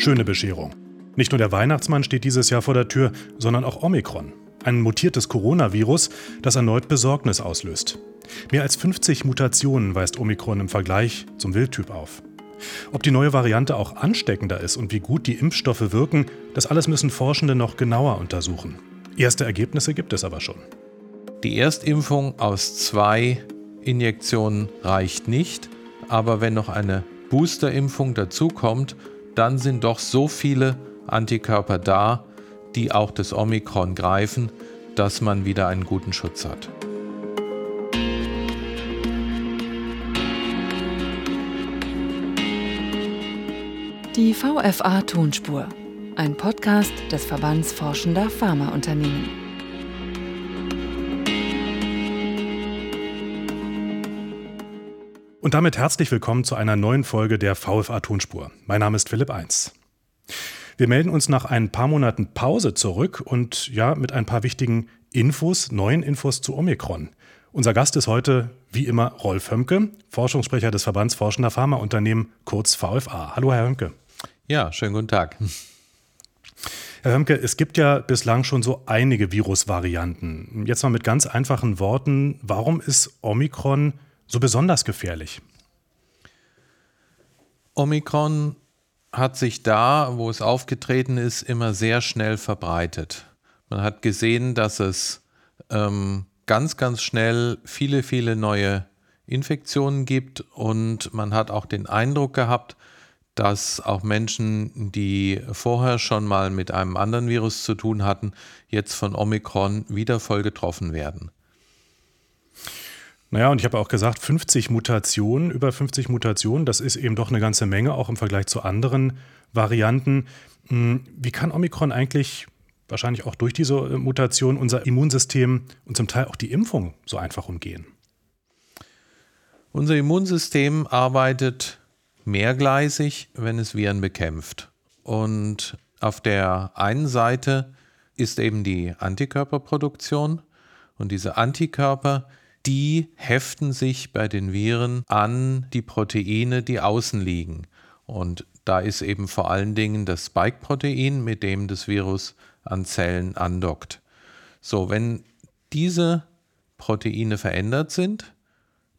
Schöne Bescherung. Nicht nur der Weihnachtsmann steht dieses Jahr vor der Tür, sondern auch Omikron. Ein mutiertes Coronavirus, das erneut Besorgnis auslöst. Mehr als 50 Mutationen weist Omikron im Vergleich zum Wildtyp auf. Ob die neue Variante auch ansteckender ist und wie gut die Impfstoffe wirken, das alles müssen Forschende noch genauer untersuchen. Erste Ergebnisse gibt es aber schon. Die Erstimpfung aus zwei Injektionen reicht nicht, aber wenn noch eine Boosterimpfung dazukommt, dann sind doch so viele Antikörper da, die auch das Omikron greifen, dass man wieder einen guten Schutz hat. Die VFA Tonspur, ein Podcast des Verbands Forschender Pharmaunternehmen. Und damit herzlich willkommen zu einer neuen Folge der VFA Tonspur. Mein Name ist Philipp Eins. Wir melden uns nach ein paar Monaten Pause zurück und ja, mit ein paar wichtigen Infos, neuen Infos zu Omikron. Unser Gast ist heute, wie immer, Rolf Hömke, Forschungssprecher des Verbands Forschender Pharmaunternehmen, kurz VFA. Hallo, Herr Hömke. Ja, schönen guten Tag. Herr Hömke, es gibt ja bislang schon so einige Virusvarianten. Jetzt mal mit ganz einfachen Worten, warum ist Omikron so besonders gefährlich? Omikron hat sich da, wo es aufgetreten ist, immer sehr schnell verbreitet. Man hat gesehen, dass es ähm, ganz, ganz schnell viele, viele neue Infektionen gibt und man hat auch den Eindruck gehabt, dass auch Menschen, die vorher schon mal mit einem anderen Virus zu tun hatten, jetzt von Omikron wieder voll getroffen werden. Naja, und ich habe auch gesagt, 50 Mutationen, über 50 Mutationen, das ist eben doch eine ganze Menge, auch im Vergleich zu anderen Varianten. Hm, wie kann Omikron eigentlich, wahrscheinlich auch durch diese Mutation, unser Immunsystem und zum Teil auch die Impfung so einfach umgehen? Unser Immunsystem arbeitet mehrgleisig, wenn es Viren bekämpft. Und auf der einen Seite ist eben die Antikörperproduktion und diese Antikörper, die heften sich bei den Viren an die Proteine, die außen liegen. Und da ist eben vor allen Dingen das Spike-Protein, mit dem das Virus an Zellen andockt. So, wenn diese Proteine verändert sind,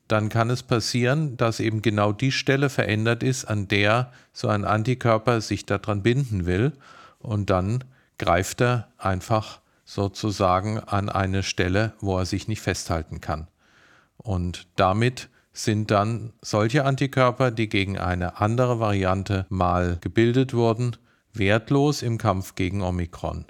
dann kann es passieren, dass eben genau die Stelle verändert ist, an der so ein Antikörper sich daran binden will. Und dann greift er einfach sozusagen an eine Stelle, wo er sich nicht festhalten kann. Und damit sind dann solche Antikörper, die gegen eine andere Variante mal gebildet wurden, wertlos im Kampf gegen Omikron.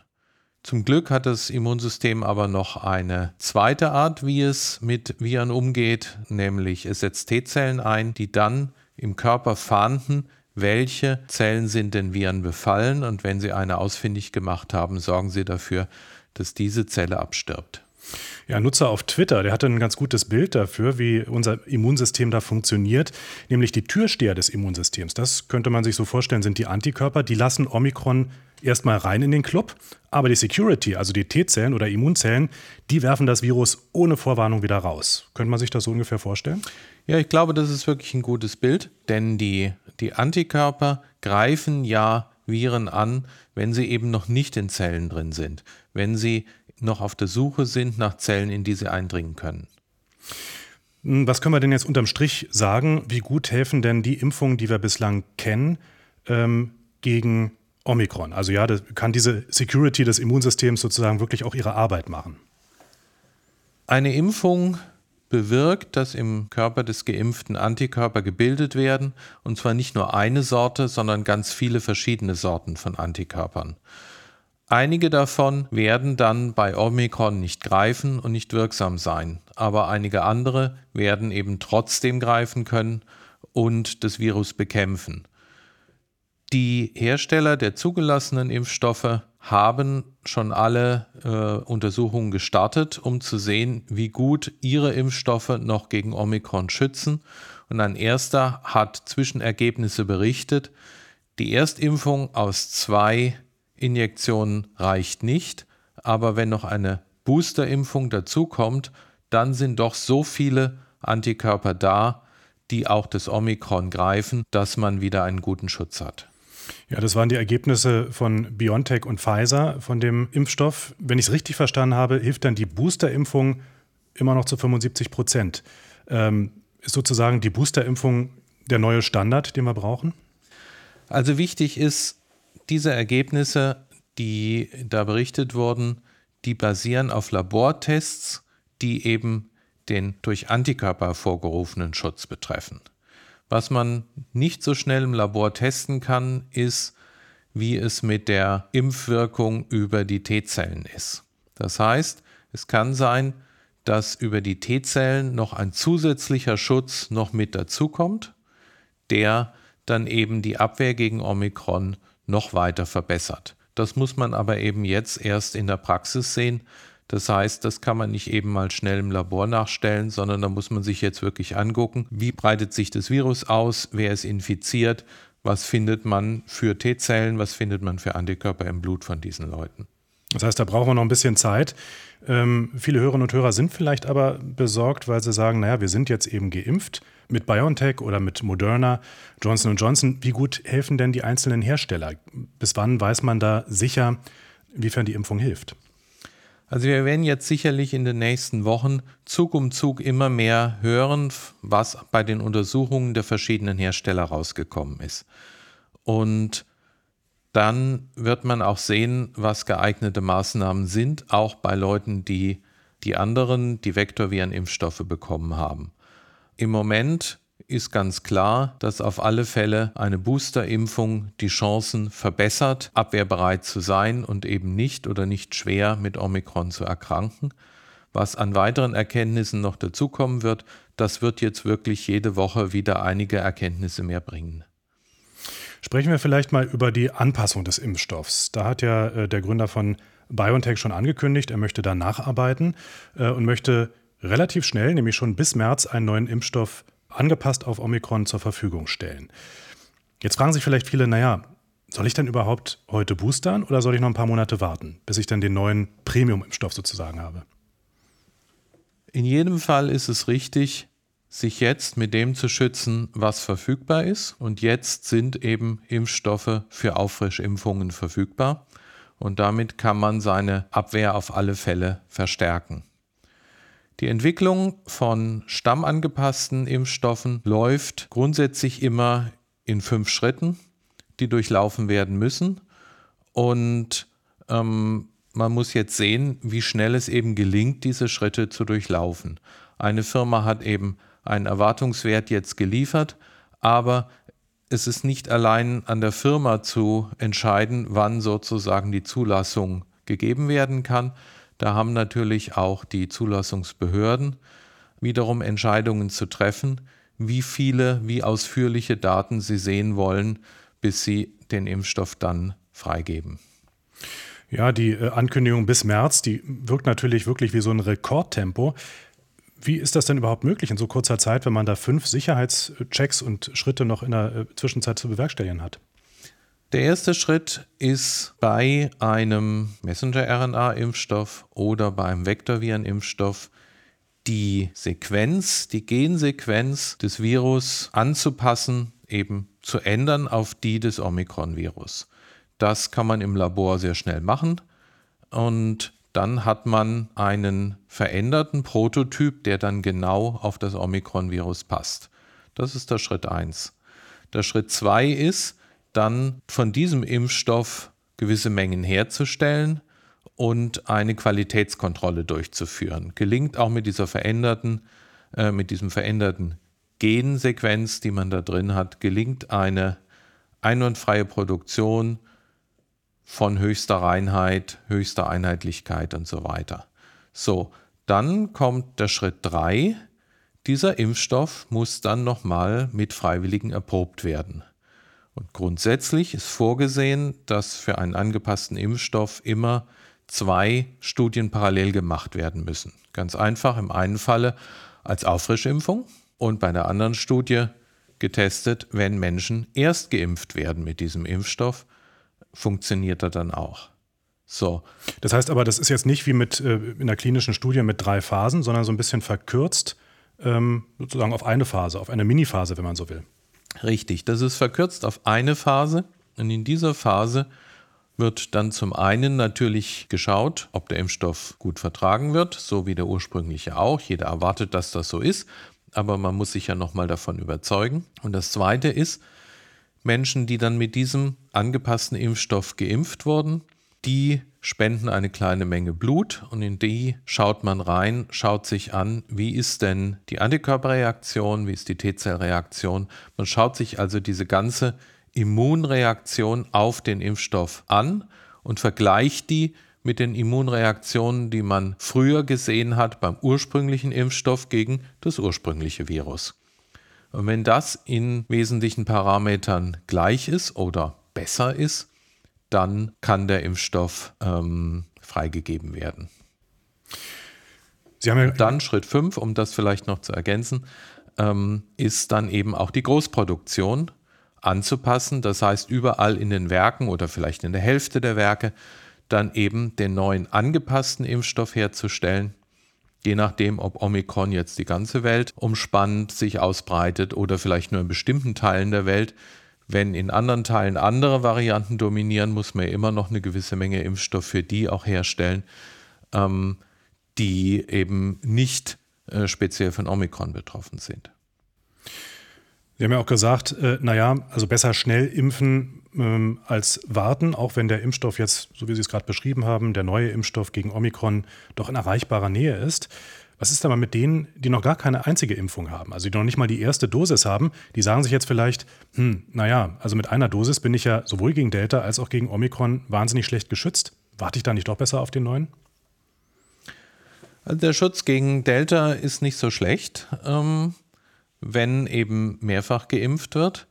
Zum Glück hat das Immunsystem aber noch eine zweite Art, wie es mit Viren umgeht, nämlich es setzt T-Zellen ein, die dann im Körper fahnden, welche Zellen sind den Viren befallen und wenn sie eine ausfindig gemacht haben, sorgen sie dafür, dass diese Zelle abstirbt. Ja, ein Nutzer auf Twitter, der hatte ein ganz gutes Bild dafür, wie unser Immunsystem da funktioniert, nämlich die Türsteher des Immunsystems. Das könnte man sich so vorstellen, sind die Antikörper, die lassen Omikron erstmal rein in den Club, aber die Security, also die T-Zellen oder Immunzellen, die werfen das Virus ohne Vorwarnung wieder raus. Könnte man sich das so ungefähr vorstellen? Ja, ich glaube, das ist wirklich ein gutes Bild, denn die, die Antikörper greifen ja Viren an, wenn sie eben noch nicht in Zellen drin sind, wenn sie noch auf der Suche sind nach Zellen, in die sie eindringen können. Hm, was können wir denn jetzt unterm Strich sagen? Wie gut helfen denn die Impfungen, die wir bislang kennen, ähm, gegen Omikron? Also ja, kann diese Security des Immunsystems sozusagen wirklich auch ihre Arbeit machen? Eine Impfung bewirkt, dass im Körper des Geimpften Antikörper gebildet werden, und zwar nicht nur eine Sorte, sondern ganz viele verschiedene Sorten von Antikörpern. Einige davon werden dann bei Omikron nicht greifen und nicht wirksam sein, aber einige andere werden eben trotzdem greifen können und das Virus bekämpfen. Die Hersteller der zugelassenen Impfstoffe haben schon alle äh, Untersuchungen gestartet, um zu sehen, wie gut ihre Impfstoffe noch gegen Omikron schützen. Und ein erster hat Zwischenergebnisse berichtet. Die Erstimpfung aus zwei Injektion reicht nicht, aber wenn noch eine Boosterimpfung dazukommt, dann sind doch so viele Antikörper da, die auch das Omikron greifen, dass man wieder einen guten Schutz hat. Ja, das waren die Ergebnisse von BioNTech und Pfizer von dem Impfstoff. Wenn ich es richtig verstanden habe, hilft dann die Boosterimpfung immer noch zu 75 Prozent. Ähm, ist sozusagen die Boosterimpfung der neue Standard, den wir brauchen? Also wichtig ist, diese Ergebnisse, die da berichtet wurden, die basieren auf Labortests, die eben den durch Antikörper hervorgerufenen Schutz betreffen. Was man nicht so schnell im Labor testen kann, ist, wie es mit der Impfwirkung über die T-Zellen ist. Das heißt, es kann sein, dass über die T-Zellen noch ein zusätzlicher Schutz noch mit dazukommt, der dann eben die Abwehr gegen Omikron noch weiter verbessert. Das muss man aber eben jetzt erst in der Praxis sehen, das heißt, das kann man nicht eben mal schnell im Labor nachstellen, sondern da muss man sich jetzt wirklich angucken, wie breitet sich das Virus aus, wer ist infiziert, was findet man für T-Zellen, was findet man für Antikörper im Blut von diesen Leuten. Das heißt, da brauchen wir noch ein bisschen Zeit. Ähm, viele Hörerinnen und Hörer sind vielleicht aber besorgt, weil sie sagen, naja, wir sind jetzt eben geimpft mit BioNTech oder mit Moderna, Johnson Johnson. Wie gut helfen denn die einzelnen Hersteller? Bis wann weiß man da sicher, inwiefern die Impfung hilft? Also wir werden jetzt sicherlich in den nächsten Wochen Zug um Zug immer mehr hören, was bei den Untersuchungen der verschiedenen Hersteller rausgekommen ist. Und dann wird man auch sehen, was geeignete Maßnahmen sind, auch bei Leuten, die die anderen, die Vektorvirenimpfstoffe bekommen haben. Im Moment ist ganz klar, dass auf alle Fälle eine Boosterimpfung die Chancen verbessert, abwehrbereit zu sein und eben nicht oder nicht schwer mit Omikron zu erkranken. Was an weiteren Erkenntnissen noch dazukommen wird, das wird jetzt wirklich jede Woche wieder einige Erkenntnisse mehr bringen. Sprechen wir vielleicht mal über die Anpassung des Impfstoffs. Da hat ja äh, der Gründer von BioNTech schon angekündigt, er möchte da nacharbeiten äh, und möchte relativ schnell, nämlich schon bis März, einen neuen Impfstoff angepasst auf Omikron zur Verfügung stellen. Jetzt fragen sich vielleicht viele, naja, soll ich denn überhaupt heute boostern oder soll ich noch ein paar Monate warten, bis ich dann den neuen Premium-Impfstoff sozusagen habe? In jedem Fall ist es richtig, sich jetzt mit dem zu schützen, was verfügbar ist. Und jetzt sind eben Impfstoffe für Auffrischimpfungen verfügbar. Und damit kann man seine Abwehr auf alle Fälle verstärken. Die Entwicklung von stammangepassten Impfstoffen läuft grundsätzlich immer in fünf Schritten, die durchlaufen werden müssen. Und ähm, man muss jetzt sehen, wie schnell es eben gelingt, diese Schritte zu durchlaufen. Eine Firma hat eben einen Erwartungswert jetzt geliefert, aber es ist nicht allein an der Firma zu entscheiden, wann sozusagen die Zulassung gegeben werden kann, da haben natürlich auch die Zulassungsbehörden wiederum Entscheidungen zu treffen, wie viele, wie ausführliche Daten sie sehen wollen, bis sie den Impfstoff dann freigeben. Ja, die äh, Ankündigung bis März, die wirkt natürlich wirklich wie so ein Rekordtempo. Wie ist das denn überhaupt möglich in so kurzer Zeit, wenn man da fünf Sicherheitschecks und Schritte noch in der äh, Zwischenzeit zu bewerkstelligen hat? Der erste Schritt ist bei einem Messenger-RNA-Impfstoff oder beim Vektorviren-Impfstoff die Sequenz, die Gensequenz des Virus anzupassen, eben zu ändern auf die des Omikron-Virus. Das kann man im Labor sehr schnell machen und dann hat man einen veränderten Prototyp, der dann genau auf das Omikron-Virus passt. Das ist der Schritt 1. Der Schritt 2 ist, dann von diesem Impfstoff gewisse Mengen herzustellen und eine Qualitätskontrolle durchzuführen. Gelingt auch mit dieser veränderten, äh, mit diesem veränderten Gensequenz, die man da drin hat, gelingt eine einwandfreie Produktion von höchster Reinheit, höchster Einheitlichkeit und so weiter. So, dann kommt der Schritt 3. Dieser Impfstoff muss dann nochmal mit Freiwilligen erprobt werden. Und grundsätzlich ist vorgesehen, dass für einen angepassten Impfstoff immer zwei Studien parallel gemacht werden müssen. Ganz einfach, im einen Falle als Auffrischimpfung und bei der anderen Studie getestet, wenn Menschen erst geimpft werden mit diesem Impfstoff, funktioniert er dann auch. So. Das heißt aber, das ist jetzt nicht wie mit äh, in der klinischen Studie mit drei Phasen, sondern so ein bisschen verkürzt, ähm, sozusagen auf eine Phase, auf eine Miniphase, wenn man so will. Richtig, das ist verkürzt auf eine Phase. Und in dieser Phase wird dann zum einen natürlich geschaut, ob der Impfstoff gut vertragen wird, so wie der ursprüngliche auch. Jeder erwartet, dass das so ist, aber man muss sich ja nochmal davon überzeugen. Und das Zweite ist, Menschen, die dann mit diesem angepassten Impfstoff geimpft wurden, die spenden eine kleine Menge Blut und in die schaut man rein, schaut sich an, wie ist denn die Antikörperreaktion, wie ist die T-Zellreaktion. Man schaut sich also diese ganze Immunreaktion auf den Impfstoff an und vergleicht die mit den Immunreaktionen, die man früher gesehen hat beim ursprünglichen Impfstoff gegen das ursprüngliche Virus. Und wenn das in wesentlichen Parametern gleich ist oder besser ist, dann kann der Impfstoff ähm, freigegeben werden. Ja dann Schritt 5, um das vielleicht noch zu ergänzen, ähm, ist dann eben auch die Großproduktion anzupassen. Das heißt, überall in den Werken oder vielleicht in der Hälfte der Werke dann eben den neuen angepassten Impfstoff herzustellen. Je nachdem, ob Omikron jetzt die ganze Welt umspannt, sich ausbreitet oder vielleicht nur in bestimmten Teilen der Welt. Wenn in anderen Teilen andere Varianten dominieren, muss man immer noch eine gewisse Menge Impfstoff für die auch herstellen, ähm, die eben nicht äh, speziell von Omikron betroffen sind. Sie haben ja auch gesagt, äh, naja, also besser schnell impfen ähm, als warten, auch wenn der Impfstoff jetzt, so wie Sie es gerade beschrieben haben, der neue Impfstoff gegen Omikron doch in erreichbarer Nähe ist. Was ist aber mit denen, die noch gar keine einzige Impfung haben, also die noch nicht mal die erste Dosis haben? Die sagen sich jetzt vielleicht, hm, naja, also mit einer Dosis bin ich ja sowohl gegen Delta als auch gegen Omikron wahnsinnig schlecht geschützt. Warte ich da nicht doch besser auf den neuen? Also der Schutz gegen Delta ist nicht so schlecht. Ähm wenn eben mehrfach geimpft wird.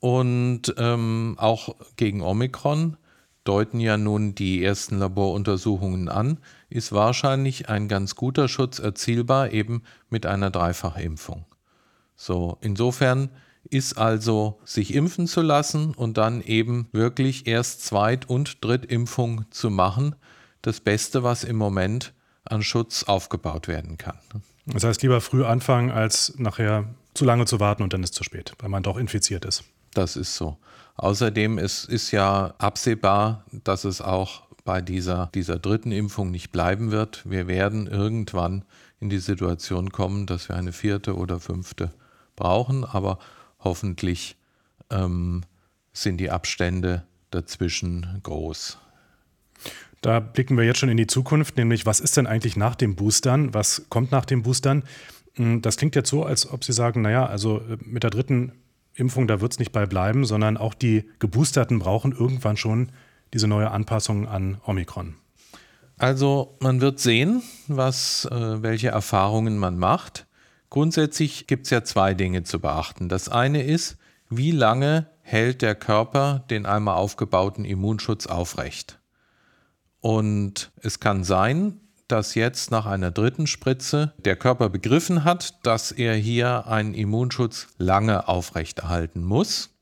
Und ähm, auch gegen Omikron deuten ja nun die ersten Laboruntersuchungen an, ist wahrscheinlich ein ganz guter Schutz erzielbar eben mit einer Dreifachimpfung. So, insofern ist also sich impfen zu lassen und dann eben wirklich erst Zweit- und Drittimpfung zu machen, das Beste, was im Moment an Schutz aufgebaut werden kann. Das heißt, lieber früh anfangen, als nachher zu lange zu warten und dann ist es zu spät, weil man doch infiziert ist. Das ist so. Außerdem ist, ist ja absehbar, dass es auch bei dieser, dieser dritten Impfung nicht bleiben wird. Wir werden irgendwann in die Situation kommen, dass wir eine vierte oder fünfte brauchen, aber hoffentlich ähm, sind die Abstände dazwischen groß. Da blicken wir jetzt schon in die Zukunft, nämlich was ist denn eigentlich nach dem Boostern? Was kommt nach dem Boostern? Hm, das klingt jetzt so, als ob Sie sagen, naja, also äh, mit der dritten Impfung, da wird es nicht bei bleiben, sondern auch die Geboosterten brauchen irgendwann schon diese neue Anpassung an Omikron. Also man wird sehen, was, äh, welche Erfahrungen man macht. Grundsätzlich gibt es ja zwei Dinge zu beachten. Das eine ist, wie lange hält der Körper den einmal aufgebauten Immunschutz aufrecht? Und es kann sein, dass jetzt nach einer dritten Spritze der Körper begriffen hat, dass er hier einen Immunschutz lange aufrechterhalten muss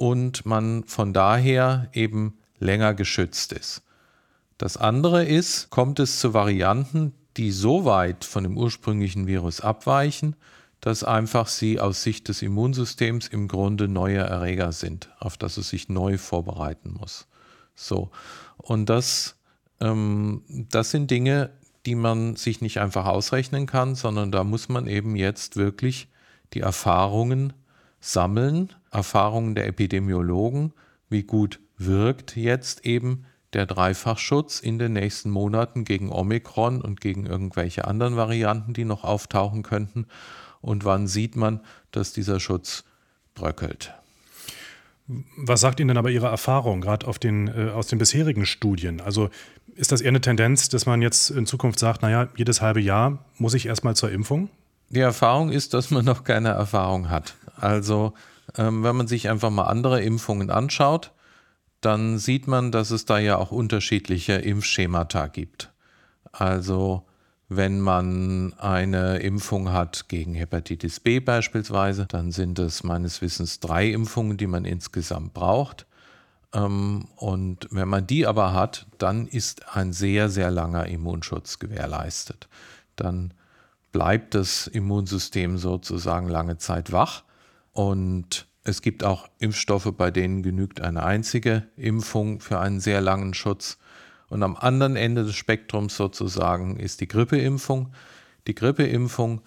und man von daher eben länger geschützt ist. Das andere ist, kommt es zu Varianten, die so weit von dem ursprünglichen Virus abweichen, dass einfach sie aus Sicht des Immunsystems im Grunde neue Erreger sind, auf das es sich neu vorbereiten muss. So. Und das ähm, das sind Dinge, die man sich nicht einfach ausrechnen kann, sondern da muss man eben jetzt wirklich die Erfahrungen sammeln, Erfahrungen der Epidemiologen, wie gut wirkt jetzt eben der Dreifachschutz in den nächsten Monaten gegen Omikron und gegen irgendwelche anderen Varianten, die noch auftauchen könnten. Und wann sieht man, dass dieser Schutz bröckelt? Was sagt Ihnen denn aber Ihre Erfahrung, gerade äh, aus den bisherigen Studien? Also ist das eher eine Tendenz, dass man jetzt in Zukunft sagt, naja, jedes halbe Jahr muss ich erstmal zur Impfung? Die Erfahrung ist, dass man noch keine Erfahrung hat. Also ähm, wenn man sich einfach mal andere Impfungen anschaut, dann sieht man, dass es da ja auch unterschiedliche Impfschemata gibt. Also wenn man eine Impfung hat gegen Hepatitis B beispielsweise, dann sind es meines Wissens drei Impfungen, die man insgesamt braucht. Ähm, und wenn man die aber hat, dann ist ein sehr, sehr langer Immunschutz gewährleistet. Dann bleibt das Immunsystem sozusagen lange Zeit wach und Es gibt auch Impfstoffe, bei denen genügt eine einzige Impfung für einen sehr langen Schutz. Und am anderen Ende des Spektrums sozusagen ist die Grippeimpfung. Die Grippeimpfung,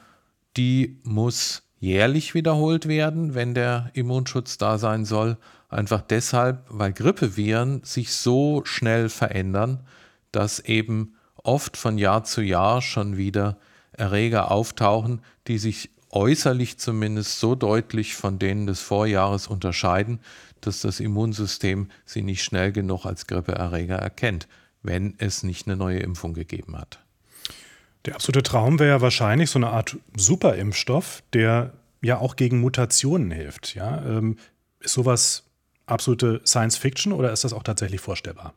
die muss jährlich wiederholt werden, wenn der Immunschutz da sein soll. Einfach deshalb, weil Grippeviren sich so schnell verändern, dass eben oft von Jahr zu Jahr schon wieder Erreger auftauchen, die sich äußerlich zumindest so deutlich von denen des Vorjahres unterscheiden, dass das Immunsystem sie nicht schnell genug als Grippeerreger erkennt, wenn es nicht eine neue Impfung gegeben hat. Der absolute Traum wäre ja wahrscheinlich so eine Art Superimpfstoff, der ja auch gegen Mutationen hilft. Ja? Ähm, ist sowas absolute Science Fiction oder ist das auch tatsächlich vorstellbar?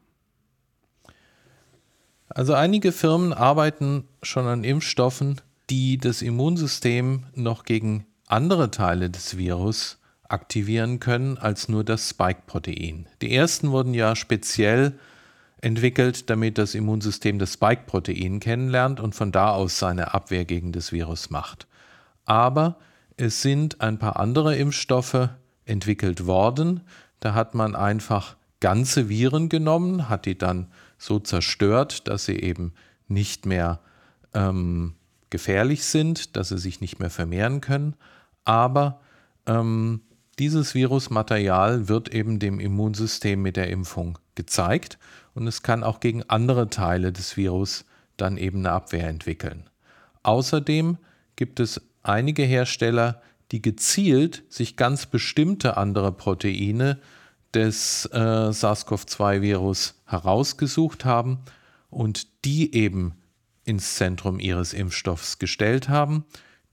Also einige Firmen arbeiten schon an Impfstoffen, die das Immunsystem noch gegen andere Teile des Virus aktivieren können als nur das Spike-Protein. Die ersten wurden ja speziell entwickelt, damit das Immunsystem das Spike-Protein kennenlernt und von da aus seine Abwehr gegen das Virus macht. Aber es sind ein paar andere Impfstoffe entwickelt worden. Da hat man einfach ganze Viren genommen, hat die dann so zerstört, dass sie eben nicht mehr ähm, gefährlich sind, dass sie sich nicht mehr vermehren können. Aber ähm, dieses Virusmaterial wird eben dem Immunsystem mit der Impfung gezeigt und es kann auch gegen andere Teile des Virus dann eben eine Abwehr entwickeln. Außerdem gibt es einige Hersteller, die gezielt sich ganz bestimmte andere Proteine des äh, SARS-CoV-2-Virus herausgesucht haben und die eben ins Zentrum ihres Impfstoffs gestellt haben.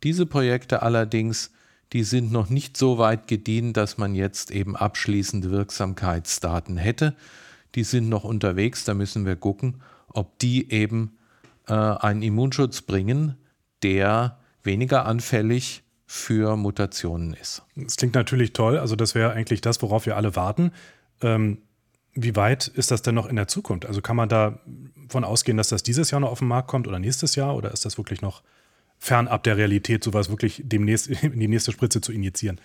Diese Projekte allerdings, die sind noch nicht so weit gediehen, dass man jetzt eben abschließende Wirksamkeitsdaten hätte. Die sind noch unterwegs, da müssen wir gucken, ob die eben äh, einen Immunschutz bringen, der weniger anfällig für Mutationen ist. Das klingt natürlich toll. Also das wäre eigentlich das, worauf wir alle warten. Ähm, wie weit ist das denn noch in der Zukunft? Also kann man davon ausgehen, dass das dieses Jahr noch auf den Markt kommt oder nächstes Jahr? Oder ist das wirklich noch fernab der Realität, sowas wirklich demnächst in die nächste Spritze zu injizieren?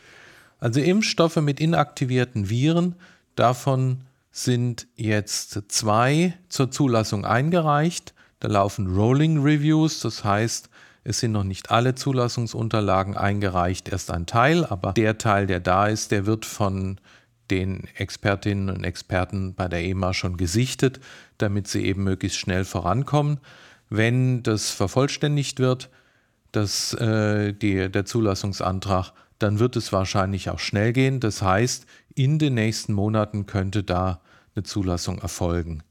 Also Impfstoffe mit inaktivierten Viren, davon sind jetzt zwei zur Zulassung eingereicht. Da laufen Rolling Reviews, das heißt, es sind noch nicht alle Zulassungsunterlagen eingereicht, erst ein Teil, aber der Teil, der da ist, der wird von den Expertinnen und Experten bei der EMA schon gesichtet, damit sie eben möglichst schnell vorankommen. Wenn das vervollständigt wird, das, äh, die, der Zulassungsantrag, dann wird es wahrscheinlich auch schnell gehen. Das heißt, in den nächsten Monaten könnte da eine Zulassung erfolgen.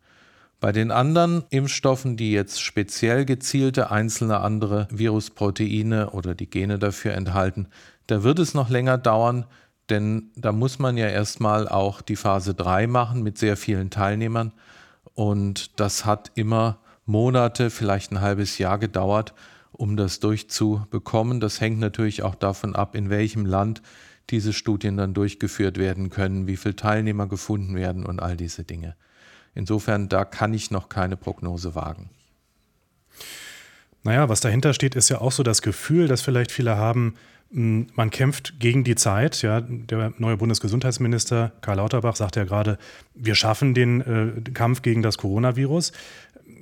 Bei den anderen Impfstoffen, die jetzt speziell gezielte einzelne andere Virusproteine oder die Gene dafür enthalten, da wird es noch länger dauern, denn da muss man ja erstmal auch die Phase 3 machen mit sehr vielen Teilnehmern. Und das hat immer Monate, vielleicht ein halbes Jahr gedauert, um das durchzubekommen. Das hängt natürlich auch davon ab, in welchem Land diese Studien dann durchgeführt werden können, wie viele Teilnehmer gefunden werden und all diese Dinge. Insofern, da kann ich noch keine Prognose wagen. Naja, was dahinter steht, ist ja auch so das Gefühl, dass vielleicht viele haben, man kämpft gegen die Zeit. Ja, der neue Bundesgesundheitsminister Karl Lauterbach sagt ja gerade, wir schaffen den äh, Kampf gegen das Coronavirus.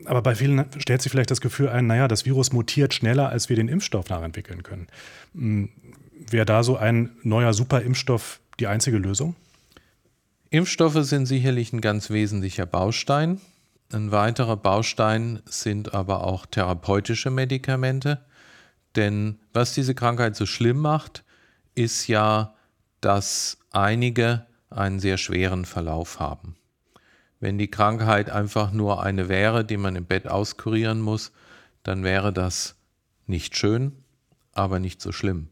Aber bei vielen stellt sich vielleicht das Gefühl ein, naja, das Virus mutiert schneller, als wir den Impfstoff nachentwickeln können. Wäre da so ein neuer Superimpfstoff die einzige Lösung? Impfstoffe sind sicherlich ein ganz wesentlicher Baustein. Ein weiterer Baustein sind aber auch therapeutische Medikamente. Denn was diese Krankheit so schlimm macht, ist ja, dass einige einen sehr schweren Verlauf haben. Wenn die Krankheit einfach nur eine wäre, die man im Bett auskurieren muss, dann wäre das nicht schön, aber nicht so schlimm.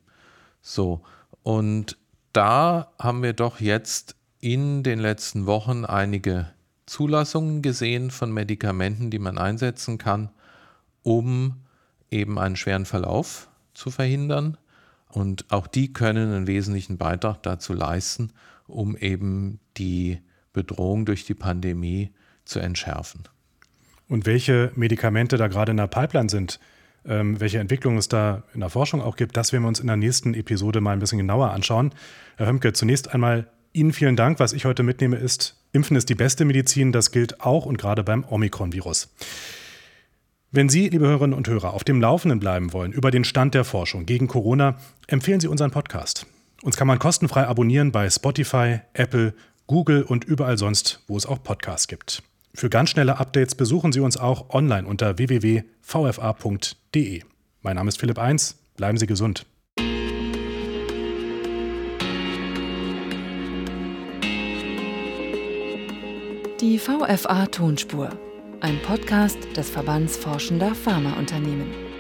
So, und da haben wir doch jetzt in den letzten Wochen einige Zulassungen gesehen von Medikamenten, die man einsetzen kann, um eben einen schweren Verlauf zu verhindern. Und auch die können einen wesentlichen Beitrag dazu leisten, um eben die Bedrohung durch die Pandemie zu entschärfen. Und welche Medikamente da gerade in der Pipeline sind, ähm, welche Entwicklungen es da in der Forschung auch gibt, das werden wir uns in der nächsten Episode mal ein bisschen genauer anschauen. Herr Hömke, zunächst einmal Ihnen vielen Dank. Was ich heute mitnehme, ist, Impfen ist die beste Medizin. Das gilt auch und gerade beim Omikron-Virus. Wenn Sie, liebe Hörerinnen und Hörer, auf dem Laufenden bleiben wollen über den Stand der Forschung gegen Corona, empfehlen Sie unseren Podcast. Uns kann man kostenfrei abonnieren bei Spotify, Apple, Google und überall sonst, wo es auch Podcasts gibt. Für ganz schnelle Updates besuchen Sie uns auch online unter www.vfa.de. Mein Name ist Philipp Eins. Bleiben Sie gesund. Die VFA Tonspur, ein Podcast des Verbands Forschender Pharmaunternehmen.